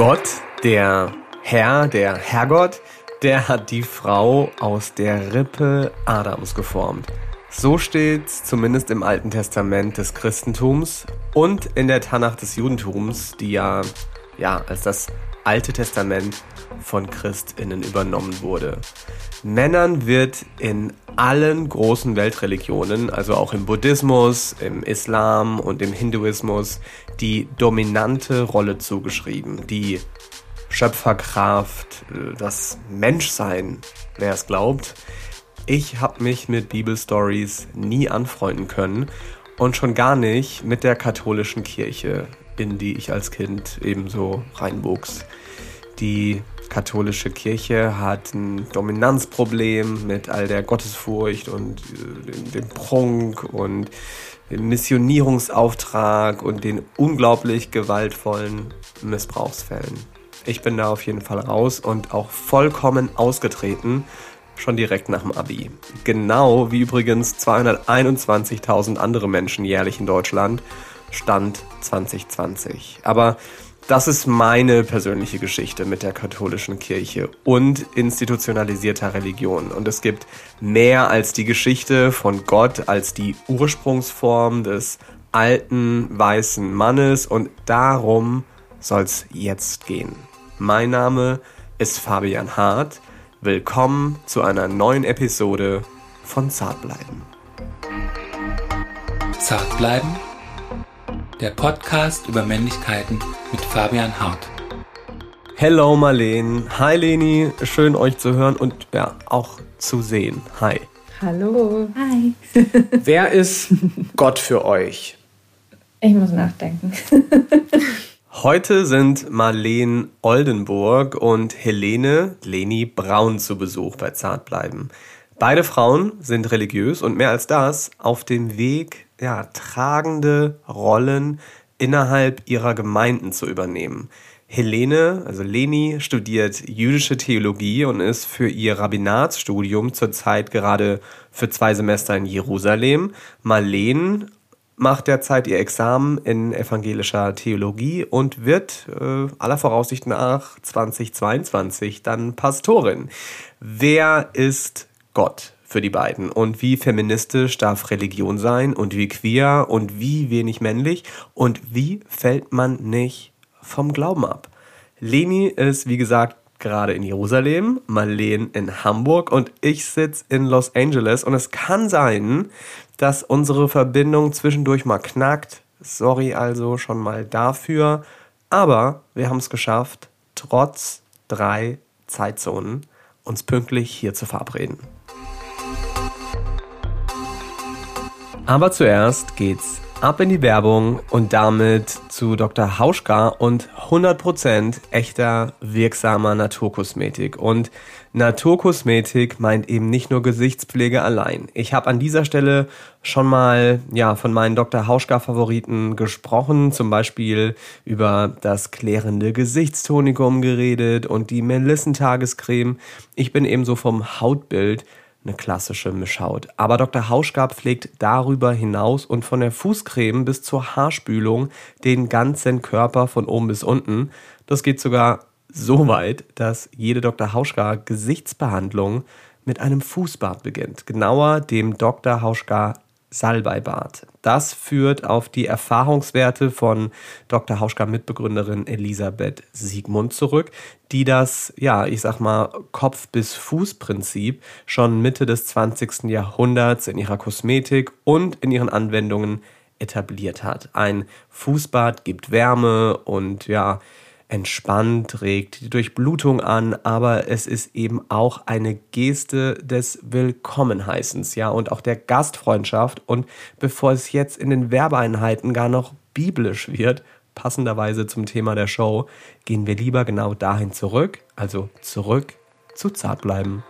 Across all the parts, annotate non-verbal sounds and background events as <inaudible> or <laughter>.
Gott, der Herr, der Herrgott, der hat die Frau aus der Rippe Adams geformt. So steht's zumindest im Alten Testament des Christentums und in der Tanach des Judentums, die ja, ja als das Alte Testament von Christinnen übernommen wurde. Männern wird in allen großen Weltreligionen, also auch im Buddhismus, im Islam und im Hinduismus, die dominante Rolle zugeschrieben. Die Schöpferkraft, das Menschsein, wer es glaubt. Ich habe mich mit Bibelstories nie anfreunden können und schon gar nicht mit der katholischen Kirche, in die ich als Kind ebenso reinwuchs. Die katholische Kirche hat ein Dominanzproblem mit all der Gottesfurcht und äh, dem Prunk und dem Missionierungsauftrag und den unglaublich gewaltvollen Missbrauchsfällen. Ich bin da auf jeden Fall raus und auch vollkommen ausgetreten schon direkt nach dem Abi. Genau wie übrigens 221.000 andere Menschen jährlich in Deutschland. Stand 2020. Aber das ist meine persönliche Geschichte mit der katholischen Kirche und institutionalisierter Religion. Und es gibt mehr als die Geschichte von Gott als die Ursprungsform des alten weißen Mannes. Und darum soll es jetzt gehen. Mein Name ist Fabian Hart. Willkommen zu einer neuen Episode von Zartbleiben. Zartbleiben? Der Podcast über Männlichkeiten mit Fabian Hart. Hello Marleen. Hi Leni. Schön euch zu hören und ja, auch zu sehen. Hi. Hallo. Hi. <laughs> Wer ist Gott für euch? Ich muss nachdenken. <laughs> Heute sind Marleen Oldenburg und Helene Leni Braun zu Besuch bei Zartbleiben. Beide Frauen sind religiös und mehr als das auf dem Weg, ja, tragende Rollen innerhalb ihrer Gemeinden zu übernehmen. Helene, also Leni, studiert jüdische Theologie und ist für ihr Rabbinatsstudium zurzeit gerade für zwei Semester in Jerusalem. Marleen macht derzeit ihr Examen in evangelischer Theologie und wird äh, aller Voraussicht nach 2022 dann Pastorin. Wer ist Gott für die beiden? Und wie feministisch darf Religion sein? Und wie queer? Und wie wenig männlich? Und wie fällt man nicht vom Glauben ab? Leni ist, wie gesagt, gerade in Jerusalem, Marleen in Hamburg und ich sitze in Los Angeles. Und es kann sein, dass unsere Verbindung zwischendurch mal knackt. Sorry also schon mal dafür. Aber wir haben es geschafft, trotz drei Zeitzonen uns pünktlich hier zu verabreden. Aber zuerst geht's ab in die Werbung und damit zu Dr. Hauschka und 100% echter wirksamer Naturkosmetik. Und Naturkosmetik meint eben nicht nur Gesichtspflege allein. Ich habe an dieser Stelle schon mal ja von meinen Dr. Hauschka Favoriten gesprochen, zum Beispiel über das klärende Gesichtstonikum geredet und die Melissentagescreme. Ich bin ebenso vom Hautbild eine klassische Mischhaut. Aber Dr. Hauschgab pflegt darüber hinaus und von der Fußcreme bis zur Haarspülung den ganzen Körper von oben bis unten. Das geht sogar so weit, dass jede Dr. Hauschka Gesichtsbehandlung mit einem Fußbad beginnt. Genauer dem Dr. Hauschka Salbeibad. Das führt auf die Erfahrungswerte von Dr. Hauschka Mitbegründerin Elisabeth Siegmund zurück, die das, ja, ich sag mal, Kopf- bis Fuß-Prinzip schon Mitte des 20. Jahrhunderts in ihrer Kosmetik und in ihren Anwendungen etabliert hat. Ein Fußbad gibt Wärme und ja, entspannt, regt die Durchblutung an, aber es ist eben auch eine Geste des Willkommenheißens, ja, und auch der Gastfreundschaft. Und bevor es jetzt in den Werbeeinheiten gar noch biblisch wird, passenderweise zum Thema der Show, gehen wir lieber genau dahin zurück, also zurück zu Zartbleiben.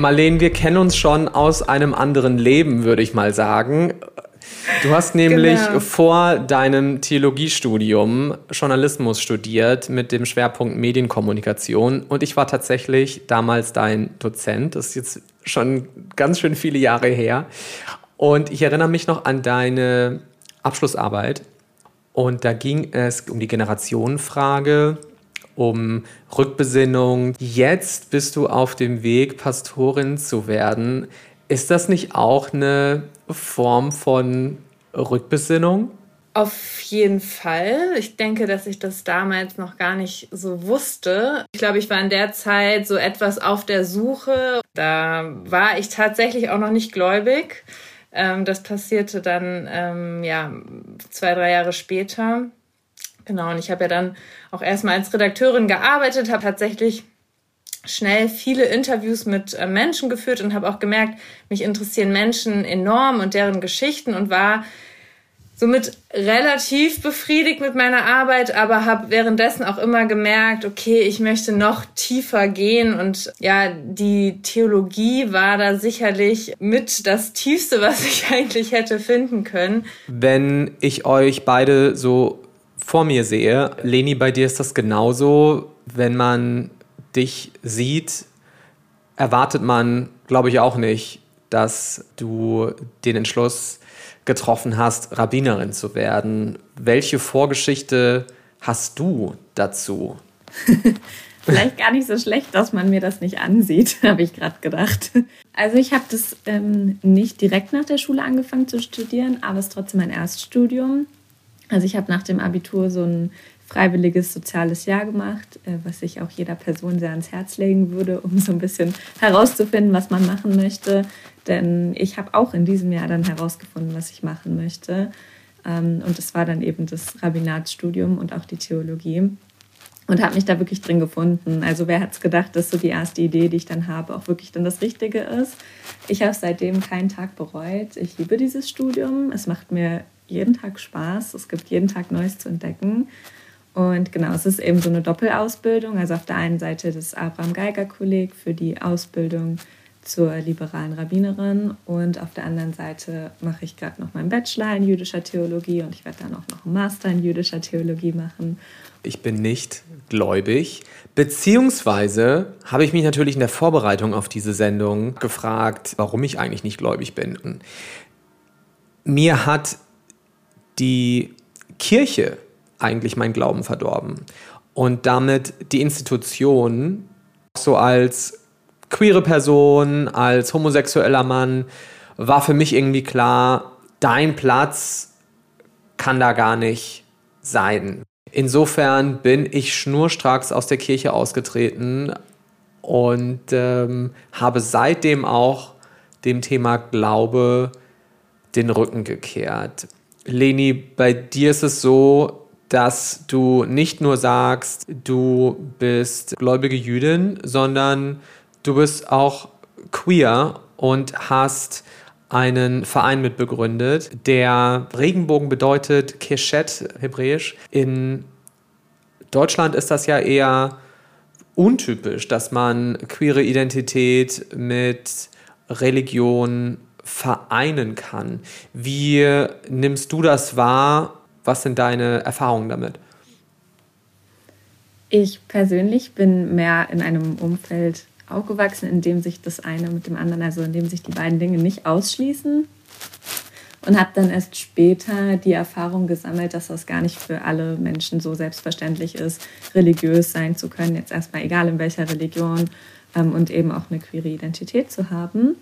Marleen, wir kennen uns schon aus einem anderen Leben, würde ich mal sagen. Du hast nämlich genau. vor deinem Theologiestudium Journalismus studiert mit dem Schwerpunkt Medienkommunikation und ich war tatsächlich damals dein Dozent. Das ist jetzt schon ganz schön viele Jahre her. Und ich erinnere mich noch an deine Abschlussarbeit. Und da ging es um die Generationenfrage, um Rückbesinnung. Jetzt bist du auf dem Weg, Pastorin zu werden. Ist das nicht auch eine Form von Rückbesinnung? Auf jeden Fall. Ich denke, dass ich das damals noch gar nicht so wusste. Ich glaube, ich war in der Zeit so etwas auf der Suche. Da war ich tatsächlich auch noch nicht gläubig. Ähm, das passierte dann ähm, ja zwei, drei Jahre später. Genau, und ich habe ja dann auch erstmal als Redakteurin gearbeitet, habe tatsächlich schnell viele Interviews mit äh, Menschen geführt und habe auch gemerkt, mich interessieren Menschen enorm und deren Geschichten und war somit relativ befriedigt mit meiner Arbeit, aber habe währenddessen auch immer gemerkt, okay, ich möchte noch tiefer gehen und ja, die Theologie war da sicherlich mit das Tiefste, <laughs> was ich eigentlich hätte finden können. Wenn ich euch beide so vor mir sehe, Leni, bei dir ist das genauso, wenn man dich sieht, erwartet man, glaube ich, auch nicht, dass du den Entschluss getroffen hast, Rabbinerin zu werden. Welche Vorgeschichte hast du dazu? <laughs> Vielleicht gar nicht so schlecht, dass man mir das nicht ansieht, <laughs> habe ich gerade gedacht. Also ich habe das ähm, nicht direkt nach der Schule angefangen zu studieren, aber es ist trotzdem mein Erststudium. Also ich habe nach dem Abitur so ein freiwilliges soziales Jahr gemacht, äh, was ich auch jeder Person sehr ans Herz legen würde, um so ein bisschen herauszufinden, was man machen möchte. Denn ich habe auch in diesem Jahr dann herausgefunden, was ich machen möchte. Ähm, und es war dann eben das Rabbinatsstudium und auch die Theologie. Und habe mich da wirklich drin gefunden. Also wer hat es gedacht, dass so die erste Idee, die ich dann habe, auch wirklich dann das Richtige ist. Ich habe seitdem keinen Tag bereut. Ich liebe dieses Studium. Es macht mir jeden Tag Spaß. Es gibt jeden Tag Neues zu entdecken. Und genau, es ist eben so eine Doppelausbildung. Also auf der einen Seite das Abraham Geiger Kolleg für die Ausbildung zur liberalen Rabbinerin und auf der anderen Seite mache ich gerade noch meinen Bachelor in jüdischer Theologie und ich werde dann auch noch einen Master in jüdischer Theologie machen. Ich bin nicht gläubig, beziehungsweise habe ich mich natürlich in der Vorbereitung auf diese Sendung gefragt, warum ich eigentlich nicht gläubig bin. Mir hat die Kirche eigentlich meinen Glauben verdorben und damit die Institution so als queere Person, als homosexueller Mann, war für mich irgendwie klar, dein Platz kann da gar nicht sein. Insofern bin ich schnurstracks aus der Kirche ausgetreten und ähm, habe seitdem auch dem Thema Glaube den Rücken gekehrt. Leni, bei dir ist es so, dass du nicht nur sagst, du bist gläubige Jüdin, sondern Du bist auch queer und hast einen Verein mitbegründet, der Regenbogen bedeutet, Keshet hebräisch. In Deutschland ist das ja eher untypisch, dass man queere Identität mit Religion vereinen kann. Wie nimmst du das wahr? Was sind deine Erfahrungen damit? Ich persönlich bin mehr in einem Umfeld aufgewachsen, in dem sich das eine mit dem anderen, also in dem sich die beiden Dinge nicht ausschließen. Und habe dann erst später die Erfahrung gesammelt, dass das gar nicht für alle Menschen so selbstverständlich ist, religiös sein zu können, jetzt erstmal egal in welcher Religion ähm, und eben auch eine queere Identität zu haben.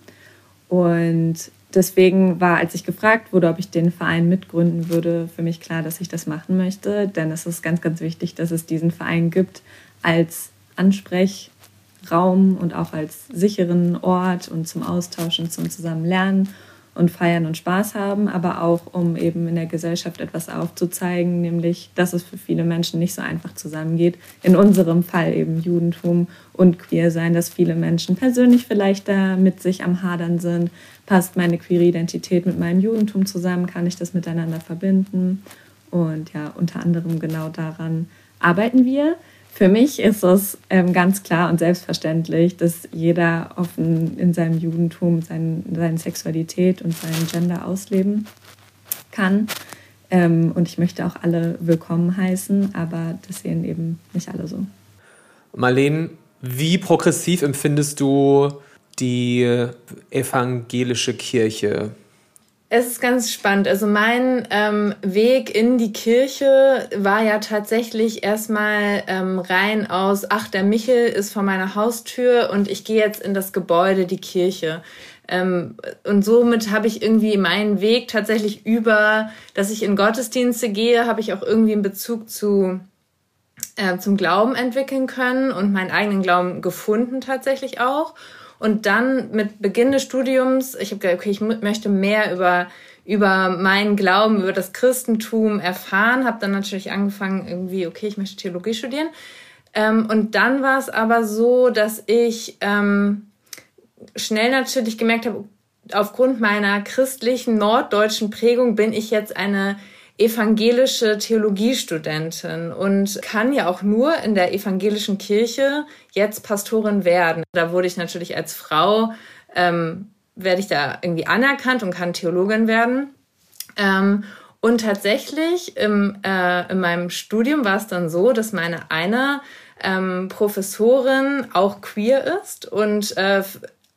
Und deswegen war, als ich gefragt wurde, ob ich den Verein mitgründen würde, für mich klar, dass ich das machen möchte. Denn es ist ganz, ganz wichtig, dass es diesen Verein gibt als Ansprech- Raum und auch als sicheren Ort und zum Austauschen, zum zusammen lernen und feiern und Spaß haben, aber auch um eben in der Gesellschaft etwas aufzuzeigen, nämlich, dass es für viele Menschen nicht so einfach zusammengeht. In unserem Fall eben Judentum und Queer sein, dass viele Menschen persönlich vielleicht da mit sich am Hadern sind. Passt meine queere Identität mit meinem Judentum zusammen? Kann ich das miteinander verbinden? Und ja, unter anderem genau daran arbeiten wir. Für mich ist es ähm, ganz klar und selbstverständlich, dass jeder offen in seinem Judentum sein, seine Sexualität und seinen Gender ausleben kann. Ähm, und ich möchte auch alle willkommen heißen, aber das sehen eben nicht alle so. Marlene, wie progressiv empfindest du die evangelische Kirche? Es ist ganz spannend. Also mein ähm, Weg in die Kirche war ja tatsächlich erstmal ähm, rein aus, ach, der Michel ist vor meiner Haustür und ich gehe jetzt in das Gebäude, die Kirche. Ähm, und somit habe ich irgendwie meinen Weg tatsächlich über, dass ich in Gottesdienste gehe, habe ich auch irgendwie einen Bezug zu äh, zum Glauben entwickeln können und meinen eigenen Glauben gefunden tatsächlich auch. Und dann mit Beginn des Studiums, ich habe gesagt, okay, ich möchte mehr über über meinen Glauben, über das Christentum erfahren, habe dann natürlich angefangen, irgendwie, okay, ich möchte Theologie studieren. Ähm, und dann war es aber so, dass ich ähm, schnell natürlich gemerkt habe, aufgrund meiner christlichen norddeutschen Prägung bin ich jetzt eine evangelische Theologiestudentin und kann ja auch nur in der evangelischen Kirche jetzt Pastorin werden. Da wurde ich natürlich als Frau, ähm, werde ich da irgendwie anerkannt und kann Theologin werden. Ähm, und tatsächlich im, äh, in meinem Studium war es dann so, dass meine eine ähm, Professorin auch queer ist und äh,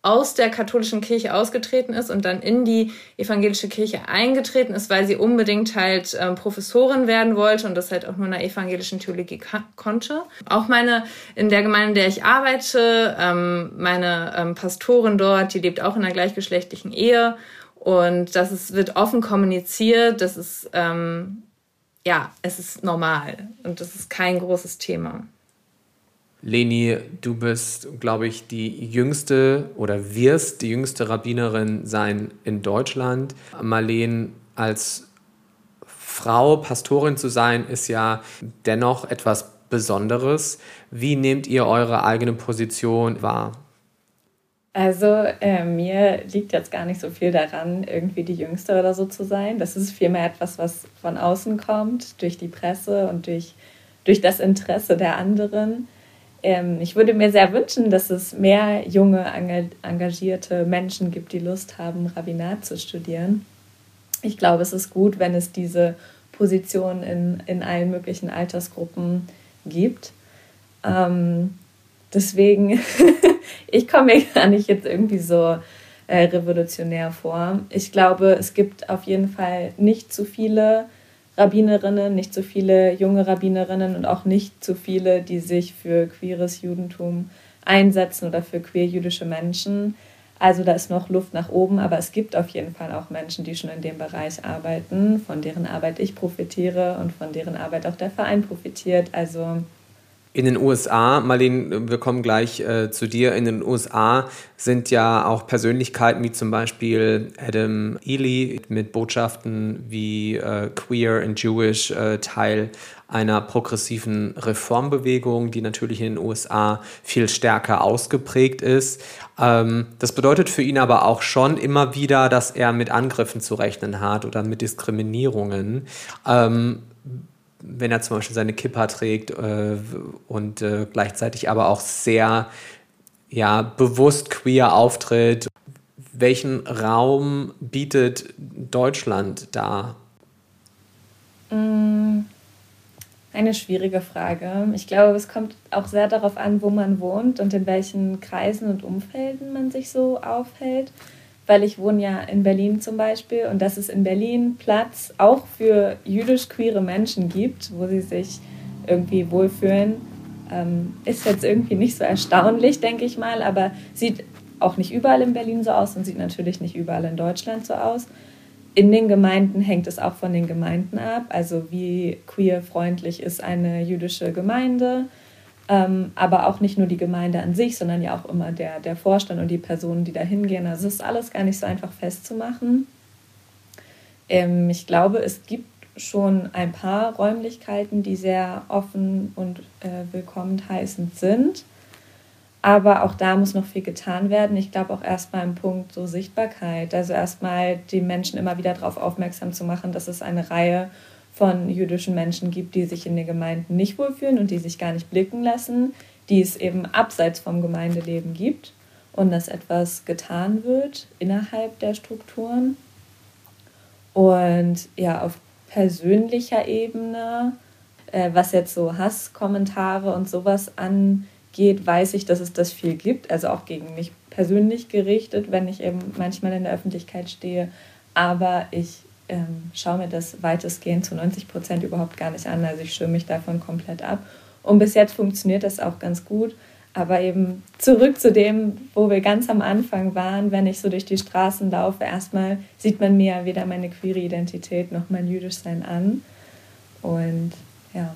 aus der katholischen Kirche ausgetreten ist und dann in die evangelische Kirche eingetreten ist, weil sie unbedingt halt ähm, Professorin werden wollte und das halt auch nur in der evangelischen Theologie konnte. Auch meine, in der Gemeinde, in der ich arbeite, ähm, meine ähm, Pastorin dort, die lebt auch in einer gleichgeschlechtlichen Ehe und das ist, wird offen kommuniziert, das ist, ähm, ja, es ist normal und das ist kein großes Thema. Leni, du bist, glaube ich, die jüngste oder wirst die jüngste Rabbinerin sein in Deutschland. Marleen, als Frau Pastorin zu sein, ist ja dennoch etwas Besonderes. Wie nehmt ihr eure eigene Position wahr? Also äh, mir liegt jetzt gar nicht so viel daran, irgendwie die Jüngste oder so zu sein. Das ist vielmehr etwas, was von außen kommt, durch die Presse und durch, durch das Interesse der anderen ähm, ich würde mir sehr wünschen, dass es mehr junge, engagierte Menschen gibt, die Lust haben, Rabbinat zu studieren. Ich glaube, es ist gut, wenn es diese Position in, in allen möglichen Altersgruppen gibt. Ähm, deswegen, <laughs> ich komme mir gar nicht jetzt irgendwie so äh, revolutionär vor. Ich glaube, es gibt auf jeden Fall nicht zu viele Rabbinerinnen, nicht so viele junge Rabbinerinnen und auch nicht zu viele, die sich für queeres Judentum einsetzen oder für queer-jüdische Menschen. Also da ist noch Luft nach oben, aber es gibt auf jeden Fall auch Menschen, die schon in dem Bereich arbeiten, von deren Arbeit ich profitiere und von deren Arbeit auch der Verein profitiert. Also in den USA, Marlene, wir kommen gleich äh, zu dir. In den USA sind ja auch Persönlichkeiten wie zum Beispiel Adam Ely mit Botschaften wie äh, Queer and Jewish äh, Teil einer progressiven Reformbewegung, die natürlich in den USA viel stärker ausgeprägt ist. Ähm, das bedeutet für ihn aber auch schon immer wieder, dass er mit Angriffen zu rechnen hat oder mit Diskriminierungen. Ähm, wenn er zum Beispiel seine Kippa trägt äh, und äh, gleichzeitig aber auch sehr ja, bewusst queer auftritt. Welchen Raum bietet Deutschland da? Mm, eine schwierige Frage. Ich glaube, es kommt auch sehr darauf an, wo man wohnt und in welchen Kreisen und Umfelden man sich so aufhält weil ich wohne ja in Berlin zum Beispiel und dass es in Berlin Platz auch für jüdisch-queere Menschen gibt, wo sie sich irgendwie wohlfühlen, ähm, ist jetzt irgendwie nicht so erstaunlich, denke ich mal, aber sieht auch nicht überall in Berlin so aus und sieht natürlich nicht überall in Deutschland so aus. In den Gemeinden hängt es auch von den Gemeinden ab, also wie queer-freundlich ist eine jüdische Gemeinde ähm, aber auch nicht nur die Gemeinde an sich, sondern ja auch immer der, der Vorstand und die Personen, die da hingehen. Also es ist alles gar nicht so einfach festzumachen. Ähm, ich glaube, es gibt schon ein paar Räumlichkeiten, die sehr offen und äh, willkommen heißend sind. Aber auch da muss noch viel getan werden. Ich glaube auch erstmal im Punkt so Sichtbarkeit. Also erstmal die Menschen immer wieder darauf aufmerksam zu machen, dass es eine Reihe von jüdischen Menschen gibt, die sich in den Gemeinden nicht wohlfühlen und die sich gar nicht blicken lassen, die es eben abseits vom Gemeindeleben gibt und dass etwas getan wird innerhalb der Strukturen. Und ja, auf persönlicher Ebene, äh, was jetzt so Hasskommentare und sowas angeht, weiß ich, dass es das viel gibt, also auch gegen mich persönlich gerichtet, wenn ich eben manchmal in der Öffentlichkeit stehe, aber ich ähm, schaue mir das weitestgehend zu 90 Prozent überhaupt gar nicht an. Also ich schirme mich davon komplett ab. Und bis jetzt funktioniert das auch ganz gut. Aber eben zurück zu dem, wo wir ganz am Anfang waren, wenn ich so durch die Straßen laufe, erstmal sieht man mir weder meine queere Identität noch mein Jüdischsein an. Und ja.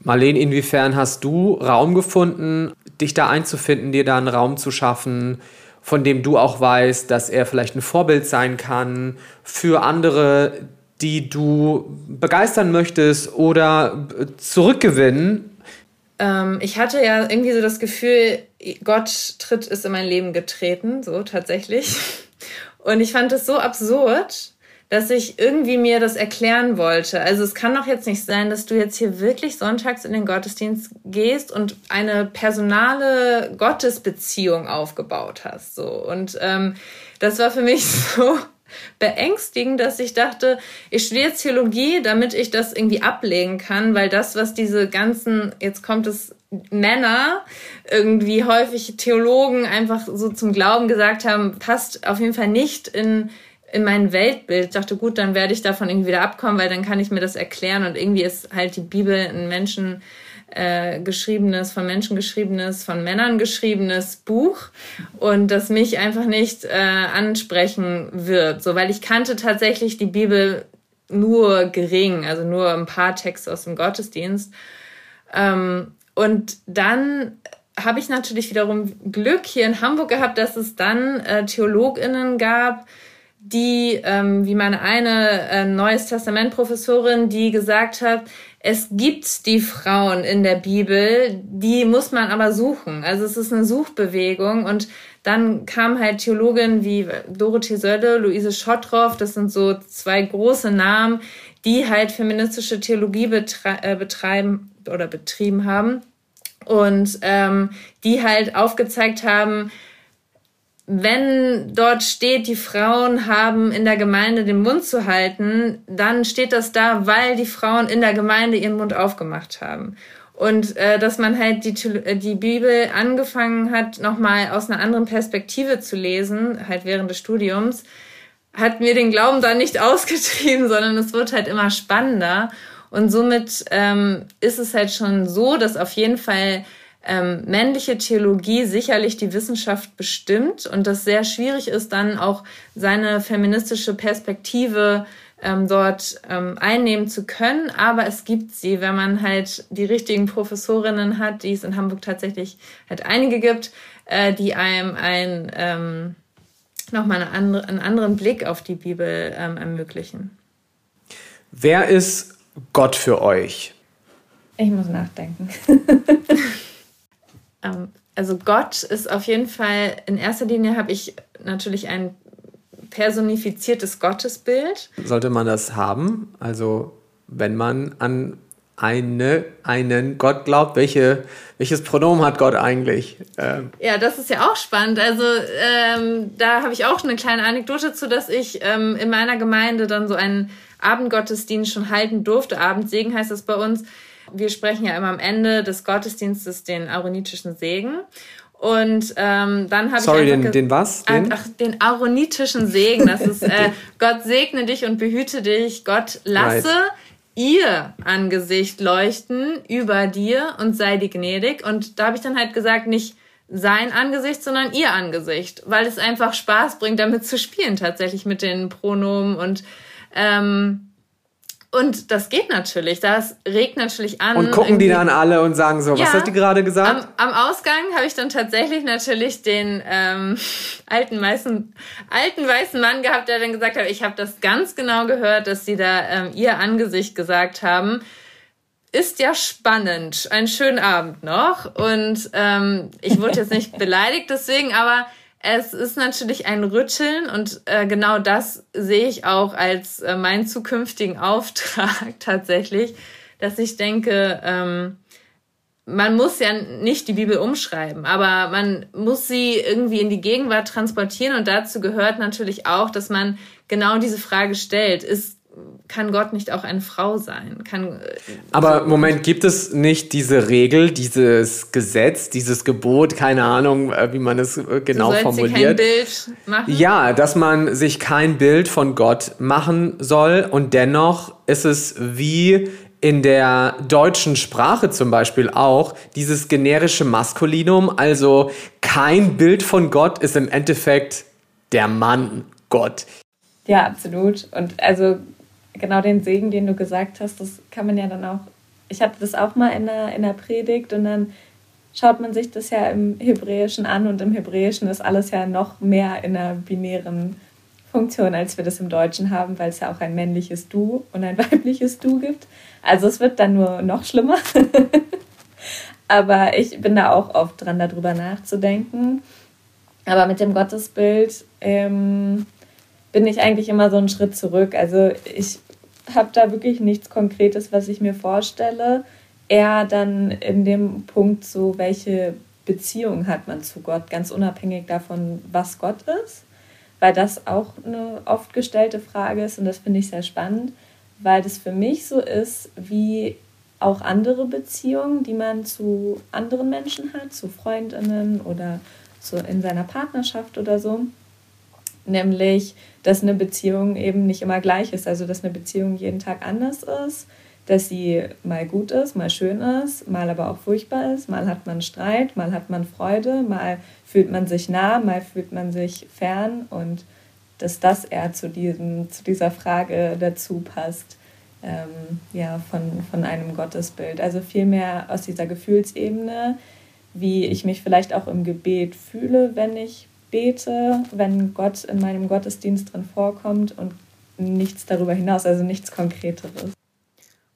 Marlene, inwiefern hast du Raum gefunden, dich da einzufinden, dir da einen Raum zu schaffen, von dem du auch weißt, dass er vielleicht ein Vorbild sein kann für andere, die du begeistern möchtest oder zurückgewinnen? Ähm, ich hatte ja irgendwie so das Gefühl, Gott tritt ist in mein Leben getreten, so tatsächlich. Und ich fand es so absurd, dass ich irgendwie mir das erklären wollte. Also es kann doch jetzt nicht sein, dass du jetzt hier wirklich sonntags in den Gottesdienst gehst und eine personale Gottesbeziehung aufgebaut hast. So und ähm, das war für mich <laughs> so beängstigend, dass ich dachte, ich studiere Theologie, damit ich das irgendwie ablegen kann, weil das, was diese ganzen, jetzt kommt es Männer irgendwie häufig Theologen einfach so zum Glauben gesagt haben, passt auf jeden Fall nicht in in mein Weltbild. Ich dachte, gut, dann werde ich davon irgendwie wieder abkommen, weil dann kann ich mir das erklären und irgendwie ist halt die Bibel ein Menschen äh, geschriebenes, von Menschen geschriebenes, von Männern geschriebenes Buch und das mich einfach nicht äh, ansprechen wird, so weil ich kannte tatsächlich die Bibel nur gering, also nur ein paar Texte aus dem Gottesdienst. Ähm, und dann habe ich natürlich wiederum Glück hier in Hamburg gehabt, dass es dann äh, TheologInnen gab, die, ähm, wie meine eine äh, Neues Testament Professorin, die gesagt hat, es gibt die Frauen in der Bibel, die muss man aber suchen. Also es ist eine Suchbewegung und dann kamen halt Theologinnen wie Dorothee Sölle, Luise Schottroff, das sind so zwei große Namen, die halt feministische Theologie betre äh, betreiben oder betrieben haben und ähm, die halt aufgezeigt haben, wenn dort steht, die Frauen haben in der Gemeinde den Mund zu halten, dann steht das da, weil die Frauen in der Gemeinde ihren Mund aufgemacht haben. Und äh, dass man halt die, äh, die Bibel angefangen hat, nochmal aus einer anderen Perspektive zu lesen, halt während des Studiums, hat mir den Glauben da nicht <laughs> ausgetrieben, sondern es wird halt immer spannender. Und somit ähm, ist es halt schon so, dass auf jeden Fall ähm, männliche Theologie sicherlich die Wissenschaft bestimmt und das sehr schwierig ist, dann auch seine feministische Perspektive ähm, dort ähm, einnehmen zu können. Aber es gibt sie, wenn man halt die richtigen Professorinnen hat, die es in Hamburg tatsächlich halt einige gibt, äh, die einem ein, ähm, nochmal eine andere, einen anderen Blick auf die Bibel ähm, ermöglichen. Wer ist Gott für euch? Ich muss nachdenken. <laughs> Ähm, also Gott ist auf jeden Fall, in erster Linie habe ich natürlich ein personifiziertes Gottesbild. Sollte man das haben? Also wenn man an eine, einen Gott glaubt, welche, welches Pronomen hat Gott eigentlich? Ähm. Ja, das ist ja auch spannend. Also ähm, da habe ich auch eine kleine Anekdote zu, dass ich ähm, in meiner Gemeinde dann so einen Abendgottesdienst schon halten durfte. Abendsegen heißt das bei uns wir sprechen ja immer am Ende des Gottesdienstes den aaronitischen Segen. Und ähm, dann habe ich. Sorry, den, den was? Den? Ach, den aaronitischen Segen. Das ist <laughs> äh, Gott segne dich und behüte dich. Gott lasse right. ihr Angesicht leuchten über dir und sei dir gnädig. Und da habe ich dann halt gesagt, nicht sein Angesicht, sondern ihr Angesicht, weil es einfach Spaß bringt, damit zu spielen, tatsächlich mit den Pronomen und ähm, und das geht natürlich. Das regt natürlich an. Und gucken die dann alle und sagen so, ja, was hat die gerade gesagt? Am, am Ausgang habe ich dann tatsächlich natürlich den ähm, <laughs> alten, weißen, alten weißen Mann gehabt, der dann gesagt hat, ich habe das ganz genau gehört, dass sie da ähm, ihr Angesicht gesagt haben. Ist ja spannend. Einen schönen Abend noch. Und ähm, ich wurde jetzt nicht <laughs> beleidigt deswegen, aber es ist natürlich ein Rütteln und äh, genau das sehe ich auch als äh, meinen zukünftigen Auftrag <laughs> tatsächlich, dass ich denke, ähm, man muss ja nicht die Bibel umschreiben, aber man muss sie irgendwie in die Gegenwart transportieren und dazu gehört natürlich auch, dass man genau diese Frage stellt. Ist kann Gott nicht auch eine Frau sein? Kann, äh, Aber so Moment, gibt es nicht diese Regel, dieses Gesetz, dieses Gebot, keine Ahnung, äh, wie man es äh, genau du formuliert? Kein Bild machen? Ja, dass man sich kein Bild von Gott machen soll und dennoch ist es wie in der deutschen Sprache zum Beispiel auch dieses generische Maskulinum, also kein Bild von Gott ist im Endeffekt der Mann Gott. Ja, absolut. Und also genau den Segen, den du gesagt hast, das kann man ja dann auch. Ich hatte das auch mal in der, in der Predigt und dann schaut man sich das ja im Hebräischen an und im Hebräischen ist alles ja noch mehr in einer binären Funktion, als wir das im Deutschen haben, weil es ja auch ein männliches Du und ein <laughs> weibliches Du gibt. Also es wird dann nur noch schlimmer. <laughs> Aber ich bin da auch oft dran, darüber nachzudenken. Aber mit dem Gottesbild ähm, bin ich eigentlich immer so einen Schritt zurück. Also ich habe da wirklich nichts Konkretes, was ich mir vorstelle. Eher dann in dem Punkt so, welche Beziehung hat man zu Gott, ganz unabhängig davon, was Gott ist. Weil das auch eine oft gestellte Frage ist und das finde ich sehr spannend, weil das für mich so ist wie auch andere Beziehungen, die man zu anderen Menschen hat, zu Freundinnen oder so in seiner Partnerschaft oder so nämlich dass eine Beziehung eben nicht immer gleich ist, also dass eine Beziehung jeden Tag anders ist, dass sie mal gut ist, mal schön ist, mal aber auch furchtbar ist, mal hat man Streit, mal hat man Freude, mal fühlt man sich nah, mal fühlt man sich fern. Und dass das eher zu, diesem, zu dieser Frage dazu passt, ähm, ja, von, von einem Gottesbild. Also vielmehr aus dieser Gefühlsebene, wie ich mich vielleicht auch im Gebet fühle, wenn ich bete, wenn Gott in meinem Gottesdienst drin vorkommt und nichts darüber hinaus, also nichts Konkreteres.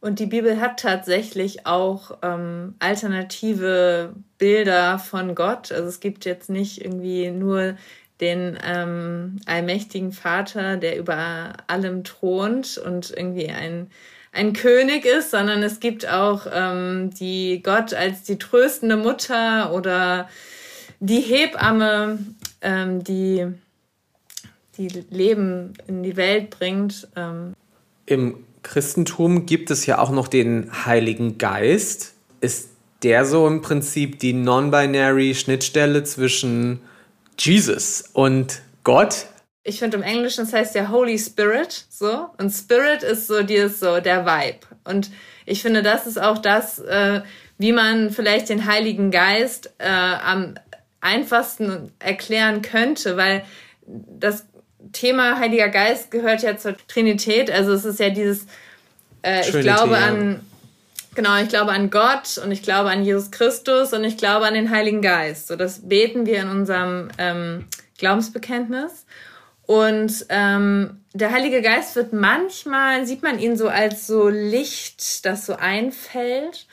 Und die Bibel hat tatsächlich auch ähm, alternative Bilder von Gott. Also es gibt jetzt nicht irgendwie nur den ähm, allmächtigen Vater, der über allem thront und irgendwie ein, ein König ist, sondern es gibt auch ähm, die Gott als die tröstende Mutter oder die Hebamme ähm, die, die Leben in die Welt bringt. Ähm. Im Christentum gibt es ja auch noch den Heiligen Geist. Ist der so im Prinzip die non-binary Schnittstelle zwischen Jesus und Gott? Ich finde im Englischen, das heißt ja Holy Spirit, so. Und Spirit ist so dieses so der Vibe. Und ich finde, das ist auch das, äh, wie man vielleicht den Heiligen Geist äh, am einfachsten erklären könnte, weil das Thema Heiliger Geist gehört ja zur Trinität. Also es ist ja dieses, äh, ich glaube ja. an, genau, ich glaube an Gott und ich glaube an Jesus Christus und ich glaube an den Heiligen Geist. So, das beten wir in unserem ähm, Glaubensbekenntnis. Und ähm, der Heilige Geist wird manchmal, sieht man ihn so als so Licht, das so einfällt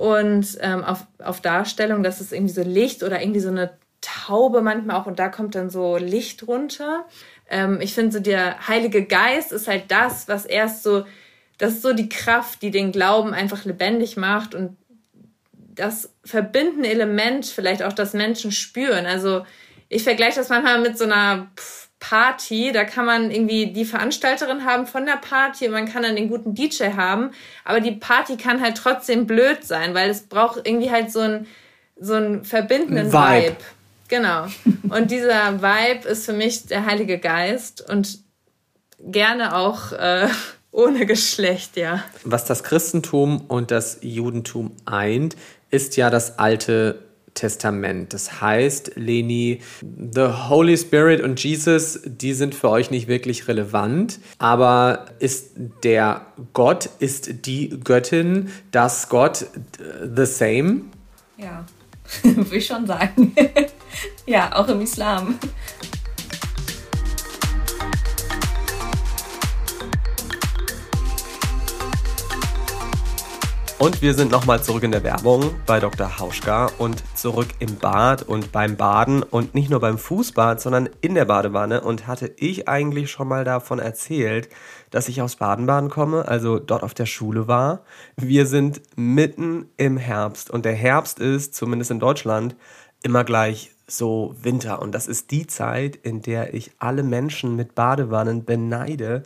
und ähm, auf, auf Darstellung, dass es irgendwie so Licht oder irgendwie so eine Taube manchmal auch und da kommt dann so Licht runter. Ähm, ich finde so der Heilige Geist ist halt das, was erst so, das ist so die Kraft, die den Glauben einfach lebendig macht und das verbindende Element vielleicht auch, das Menschen spüren. Also ich vergleiche das manchmal mit so einer pff, Party, da kann man irgendwie die Veranstalterin haben von der Party und man kann dann den guten DJ haben, aber die Party kann halt trotzdem blöd sein, weil es braucht irgendwie halt so einen so einen verbindenden Vibe. Vibe. Genau. Und dieser Vibe ist für mich der Heilige Geist und gerne auch äh, ohne Geschlecht, ja. Was das Christentum und das Judentum eint, ist ja das alte Testament. Das heißt, Leni, the Holy Spirit und Jesus, die sind für euch nicht wirklich relevant, aber ist der Gott, ist die Göttin, das Gott the same? Ja, <laughs> würde ich schon sagen. <laughs> ja, auch im Islam. Und wir sind nochmal zurück in der Werbung bei Dr. Hauschka und zurück im Bad und beim Baden und nicht nur beim Fußbad, sondern in der Badewanne. Und hatte ich eigentlich schon mal davon erzählt, dass ich aus Baden-Baden komme, also dort auf der Schule war. Wir sind mitten im Herbst und der Herbst ist, zumindest in Deutschland, immer gleich so Winter. Und das ist die Zeit, in der ich alle Menschen mit Badewannen beneide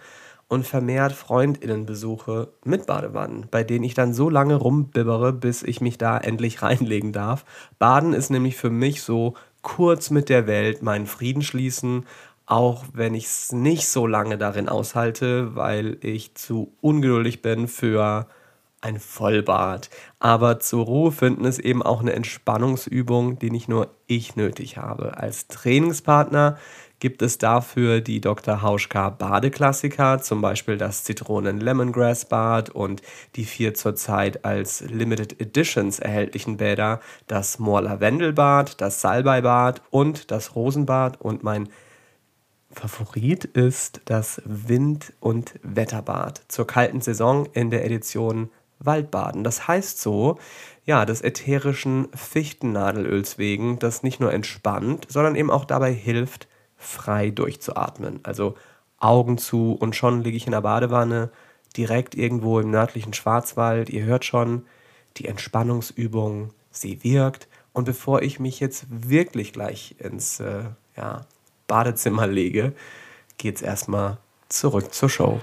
und vermehrt Freundinnenbesuche mit Badewannen, bei denen ich dann so lange rumbibbere, bis ich mich da endlich <laughs> reinlegen darf. Baden ist nämlich für mich so kurz mit der Welt meinen Frieden schließen, auch wenn ich es nicht so lange darin aushalte, weil ich zu ungeduldig bin für ein Vollbad. Aber zur Ruhe finden ist eben auch eine Entspannungsübung, die nicht nur ich nötig habe. Als Trainingspartner gibt es dafür die Dr. Hauschka Badeklassiker, zum Beispiel das Zitronen-Lemongrass-Bad und die vier zurzeit als Limited Editions erhältlichen Bäder, das Moor-Lavendel-Bad, das Salbei-Bad und das Rosenbad und mein Favorit ist das Wind- und Wetterbad zur kalten Saison in der Edition Waldbaden. Das heißt so, ja, des ätherischen Fichtennadelöls wegen, das nicht nur entspannt, sondern eben auch dabei hilft, frei durchzuatmen. Also Augen zu und schon liege ich in der Badewanne, direkt irgendwo im nördlichen Schwarzwald. Ihr hört schon, die Entspannungsübung, sie wirkt. Und bevor ich mich jetzt wirklich gleich ins äh, ja, Badezimmer lege, geht es erstmal zurück zur Show.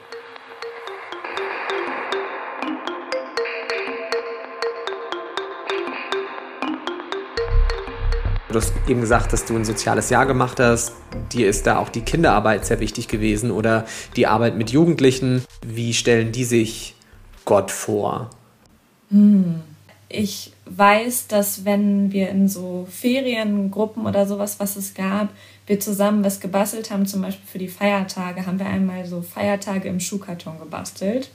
Du hast eben gesagt, dass du ein soziales Jahr gemacht hast. Dir ist da auch die Kinderarbeit sehr wichtig gewesen oder die Arbeit mit Jugendlichen. Wie stellen die sich Gott vor? Hm. Ich weiß, dass wenn wir in so Feriengruppen oder sowas, was es gab, wir zusammen was gebastelt haben, zum Beispiel für die Feiertage, haben wir einmal so Feiertage im Schuhkarton gebastelt.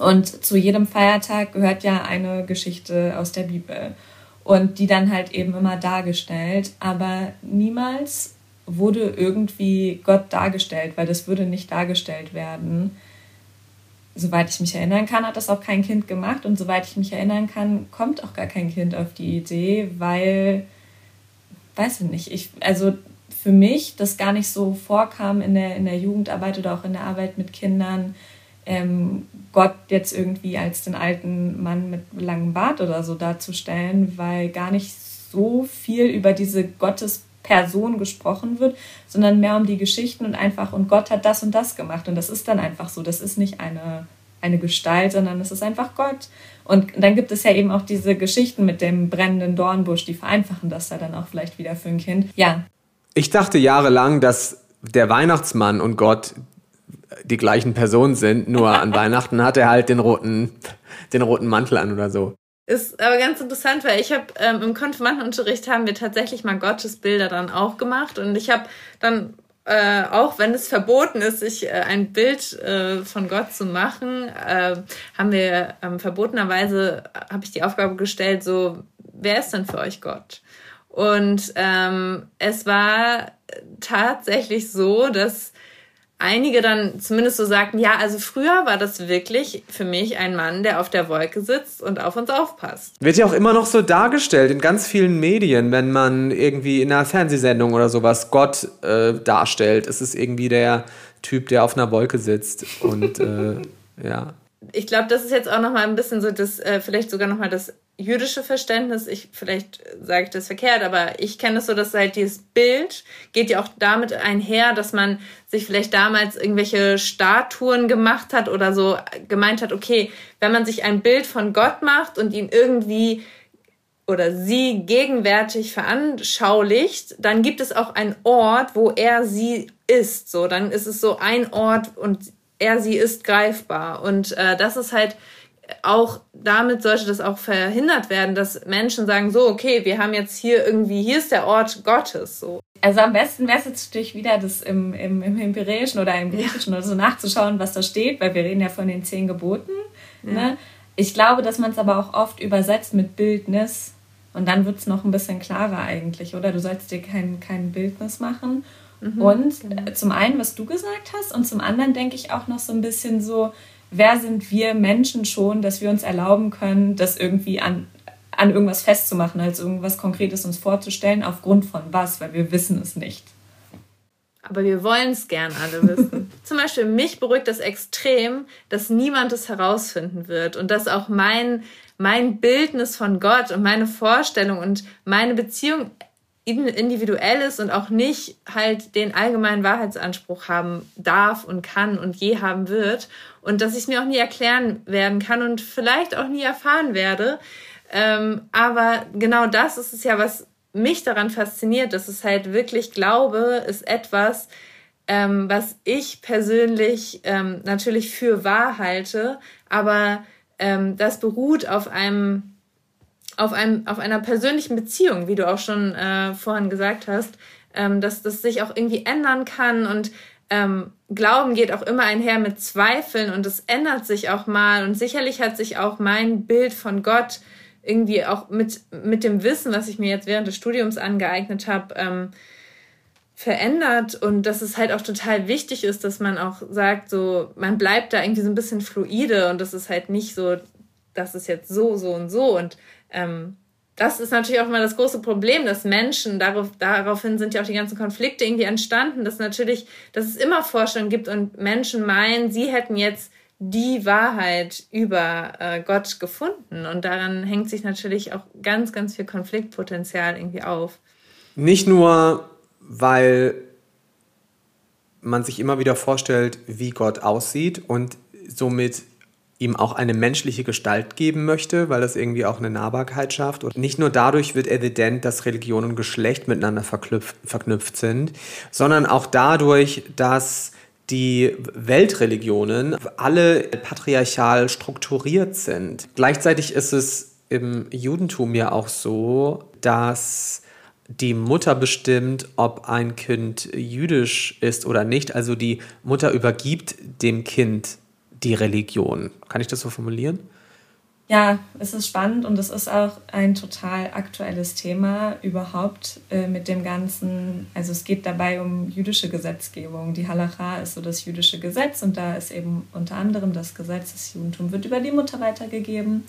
Und zu jedem Feiertag gehört ja eine Geschichte aus der Bibel und die dann halt eben immer dargestellt. Aber niemals wurde irgendwie Gott dargestellt, weil das würde nicht dargestellt werden. Soweit ich mich erinnern kann, hat das auch kein Kind gemacht und soweit ich mich erinnern kann, kommt auch gar kein Kind auf die Idee, weil, weiß ich nicht, ich, also für mich das gar nicht so vorkam in der, in der Jugendarbeit oder auch in der Arbeit mit Kindern, ähm, Gott jetzt irgendwie als den alten Mann mit langem Bart oder so darzustellen, weil gar nicht so viel über diese Gottesperson gesprochen wird, sondern mehr um die Geschichten und einfach, und Gott hat das und das gemacht. Und das ist dann einfach so. Das ist nicht eine, eine Gestalt, sondern es ist einfach Gott. Und dann gibt es ja eben auch diese Geschichten mit dem brennenden Dornbusch, die vereinfachen das ja dann auch vielleicht wieder für ein Kind. Ja. Ich dachte jahrelang, dass der Weihnachtsmann und Gott die gleichen Personen sind, nur an <laughs> Weihnachten hat er halt den roten, den roten Mantel an oder so. Ist aber ganz interessant, weil ich habe ähm, im Konfirmandenunterricht haben wir tatsächlich mal Gottesbilder dann auch gemacht und ich habe dann äh, auch wenn es verboten ist, sich äh, ein Bild äh, von Gott zu machen, äh, haben wir ähm, verbotenerweise habe ich die Aufgabe gestellt, so wer ist denn für euch Gott? Und ähm, es war tatsächlich so, dass einige dann zumindest so sagten, ja, also früher war das wirklich für mich ein Mann, der auf der Wolke sitzt und auf uns aufpasst. Wird ja auch immer noch so dargestellt in ganz vielen Medien, wenn man irgendwie in einer Fernsehsendung oder sowas Gott äh, darstellt. Es ist irgendwie der Typ, der auf einer Wolke sitzt und äh, ja. Ich glaube, das ist jetzt auch noch mal ein bisschen so das, äh, vielleicht sogar noch mal das jüdische Verständnis, ich vielleicht sage ich das verkehrt, aber ich kenne es so, dass halt dieses Bild geht ja auch damit einher, dass man sich vielleicht damals irgendwelche Statuen gemacht hat oder so gemeint hat, okay, wenn man sich ein Bild von Gott macht und ihn irgendwie oder sie gegenwärtig veranschaulicht, dann gibt es auch einen Ort, wo er sie ist. So, dann ist es so ein Ort und er sie ist greifbar. Und äh, das ist halt auch damit sollte das auch verhindert werden, dass Menschen sagen, so, okay, wir haben jetzt hier irgendwie, hier ist der Ort Gottes. So. Also am besten wäre es jetzt natürlich wieder, das im, im, im Hebräischen oder im Griechischen ja. oder so nachzuschauen, was da steht, weil wir reden ja von den zehn Geboten. Ja. Ne? Ich glaube, dass man es aber auch oft übersetzt mit Bildnis und dann wird es noch ein bisschen klarer eigentlich, oder? Du sollst dir kein, kein Bildnis machen. Mhm, und genau. zum einen, was du gesagt hast, und zum anderen denke ich auch noch so ein bisschen so, wer sind wir Menschen schon, dass wir uns erlauben können, das irgendwie an, an irgendwas festzumachen, als irgendwas Konkretes uns vorzustellen, aufgrund von was, weil wir wissen es nicht. Aber wir wollen es gern alle wissen. <laughs> Zum Beispiel, mich beruhigt das extrem, dass niemand es herausfinden wird und dass auch mein, mein Bildnis von Gott und meine Vorstellung und meine Beziehung individuell ist und auch nicht halt den allgemeinen Wahrheitsanspruch haben darf und kann und je haben wird und dass ich es mir auch nie erklären werden kann und vielleicht auch nie erfahren werde. Ähm, aber genau das ist es ja, was mich daran fasziniert, dass es halt wirklich Glaube ist etwas, ähm, was ich persönlich ähm, natürlich für wahr halte, aber ähm, das beruht auf einem auf, einem, auf einer persönlichen Beziehung, wie du auch schon äh, vorhin gesagt hast, ähm, dass das sich auch irgendwie ändern kann und ähm, Glauben geht auch immer einher mit Zweifeln und es ändert sich auch mal und sicherlich hat sich auch mein Bild von Gott irgendwie auch mit, mit dem Wissen, was ich mir jetzt während des Studiums angeeignet habe, ähm, verändert und dass es halt auch total wichtig ist, dass man auch sagt, so, man bleibt da irgendwie so ein bisschen fluide und das ist halt nicht so, das ist jetzt so, so und so und ähm, das ist natürlich auch mal das große Problem, dass Menschen, darauf, daraufhin sind ja auch die ganzen Konflikte irgendwie entstanden, dass natürlich, dass es immer Vorstellungen gibt und Menschen meinen, sie hätten jetzt die Wahrheit über äh, Gott gefunden. Und daran hängt sich natürlich auch ganz, ganz viel Konfliktpotenzial irgendwie auf. Nicht nur, weil man sich immer wieder vorstellt, wie Gott aussieht und somit ihm auch eine menschliche Gestalt geben möchte, weil das irgendwie auch eine Nahbarkeit schafft. Und nicht nur dadurch wird evident, dass Religion und Geschlecht miteinander verknüpft sind, sondern auch dadurch, dass die Weltreligionen alle patriarchal strukturiert sind. Gleichzeitig ist es im Judentum ja auch so, dass die Mutter bestimmt, ob ein Kind jüdisch ist oder nicht. Also die Mutter übergibt dem Kind die Religion. Kann ich das so formulieren? Ja, es ist spannend und es ist auch ein total aktuelles Thema überhaupt äh, mit dem Ganzen. Also es geht dabei um jüdische Gesetzgebung. Die Halacha ist so das jüdische Gesetz und da ist eben unter anderem das Gesetz, das Judentum wird über die Mutter weitergegeben.